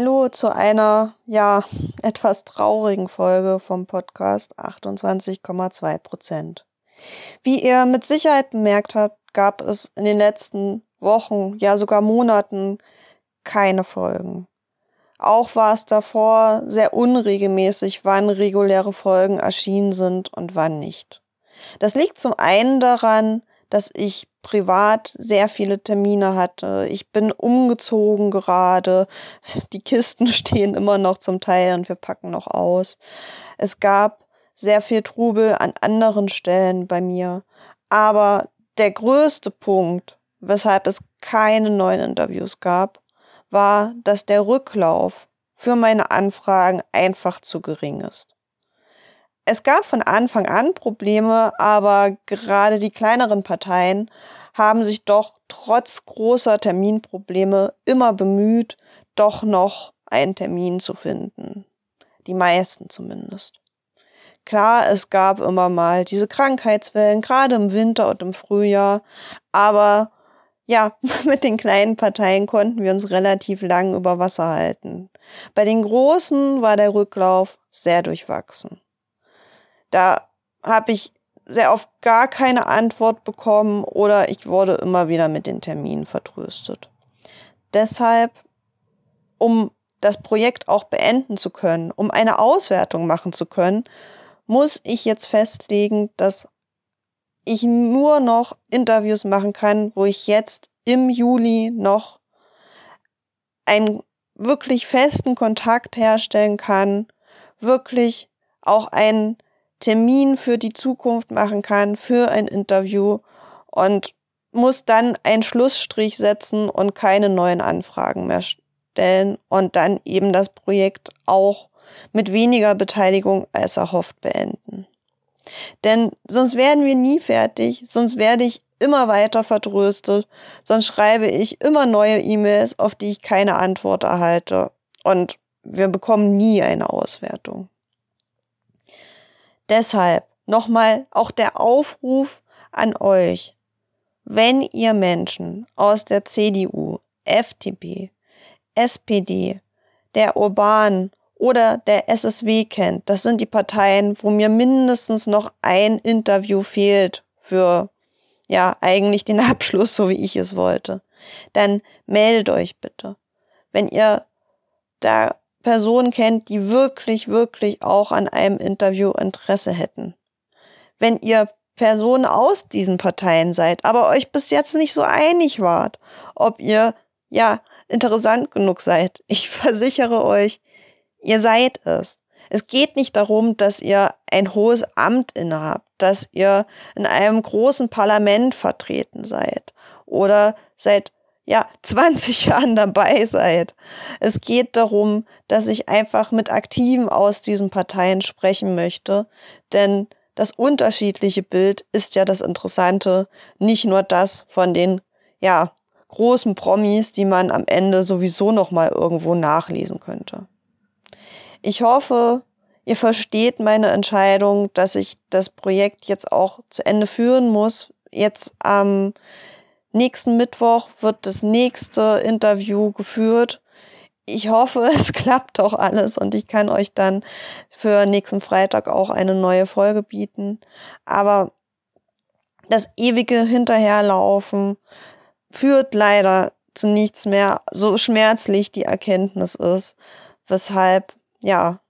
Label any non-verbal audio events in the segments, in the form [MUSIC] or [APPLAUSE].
Hallo zu einer, ja, etwas traurigen Folge vom Podcast 28,2 Prozent. Wie ihr mit Sicherheit bemerkt habt, gab es in den letzten Wochen, ja sogar Monaten keine Folgen. Auch war es davor sehr unregelmäßig, wann reguläre Folgen erschienen sind und wann nicht. Das liegt zum einen daran, dass ich privat sehr viele Termine hatte. Ich bin umgezogen gerade. [LAUGHS] Die Kisten [LAUGHS] stehen immer noch zum Teil und wir packen noch aus. Es gab sehr viel Trubel an anderen Stellen bei mir. Aber der größte Punkt, weshalb es keine neuen Interviews gab, war, dass der Rücklauf für meine Anfragen einfach zu gering ist. Es gab von Anfang an Probleme, aber gerade die kleineren Parteien haben sich doch trotz großer Terminprobleme immer bemüht, doch noch einen Termin zu finden. Die meisten zumindest. Klar, es gab immer mal diese Krankheitswellen, gerade im Winter und im Frühjahr, aber ja, [LAUGHS] mit den kleinen Parteien konnten wir uns relativ lang über Wasser halten. Bei den großen war der Rücklauf sehr durchwachsen. Da habe ich sehr oft gar keine Antwort bekommen oder ich wurde immer wieder mit den Terminen vertröstet. Deshalb, um das Projekt auch beenden zu können, um eine Auswertung machen zu können, muss ich jetzt festlegen, dass ich nur noch Interviews machen kann, wo ich jetzt im Juli noch einen wirklich festen Kontakt herstellen kann, wirklich auch einen Termin für die Zukunft machen kann, für ein Interview und muss dann einen Schlussstrich setzen und keine neuen Anfragen mehr stellen und dann eben das Projekt auch mit weniger Beteiligung als erhofft beenden. Denn sonst werden wir nie fertig, sonst werde ich immer weiter vertröstet, sonst schreibe ich immer neue E-Mails, auf die ich keine Antwort erhalte und wir bekommen nie eine Auswertung. Deshalb nochmal auch der Aufruf an euch, wenn ihr Menschen aus der CDU, FDP, SPD, der Urban oder der SSW kennt, das sind die Parteien, wo mir mindestens noch ein Interview fehlt für ja eigentlich den [LAUGHS] Abschluss, so wie ich es wollte, dann meldet euch bitte. Wenn ihr da Personen kennt, die wirklich, wirklich auch an einem Interview Interesse hätten. Wenn ihr Personen aus diesen Parteien seid, aber euch bis jetzt nicht so einig wart, ob ihr, ja, interessant genug seid. [LAUGHS] Ich versichere euch, ihr seid es. Es geht nicht darum, dass ihr ein hohes Amt innehabt, dass ihr in einem großen Parlament vertreten seid oder seit ja, [LAUGHS] 20 Jahren dabei seid. Es geht darum, dass ich einfach mit Aktiven aus diesen Parteien sprechen möchte, denn das unterschiedliche Bild ist ja das Interessante, nicht nur das von den, ja, großen Promis, die man am Ende sowieso noch mal irgendwo nachlesen könnte. Ich hoffe, ihr versteht meine Entscheidung, dass ich das Projekt jetzt auch zu Ende führen muss. Jetzt am ähm, Nächsten Mittwoch wird das nächste Interview geführt. Ich hoffe, [LAUGHS] es klappt doch alles und ich kann euch dann für nächsten Freitag auch eine neue Folge bieten. Aber das ewige Hinterherlaufen führt leider zu nichts mehr, so schmerzlich die Erkenntnis ist, weshalb, ja,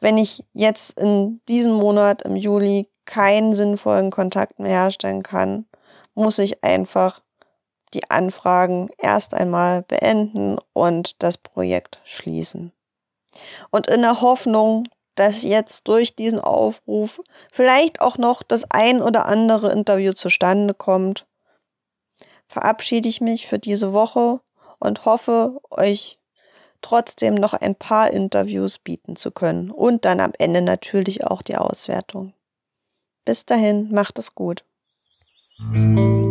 wenn ich jetzt in diesem Monat im Juli keinen sinnvollen Kontakt mehr herstellen kann, muss ich einfach die Anfragen erst einmal beenden und das Projekt schließen. Und in der Hoffnung, dass jetzt durch diesen Aufruf vielleicht auch noch das ein oder andere Interview zustande kommt, verabschiede ich mich für diese Woche und hoffe, euch trotzdem noch ein paar Interviews bieten zu können und dann am Ende natürlich auch die Auswertung. Bis dahin, macht es gut. Música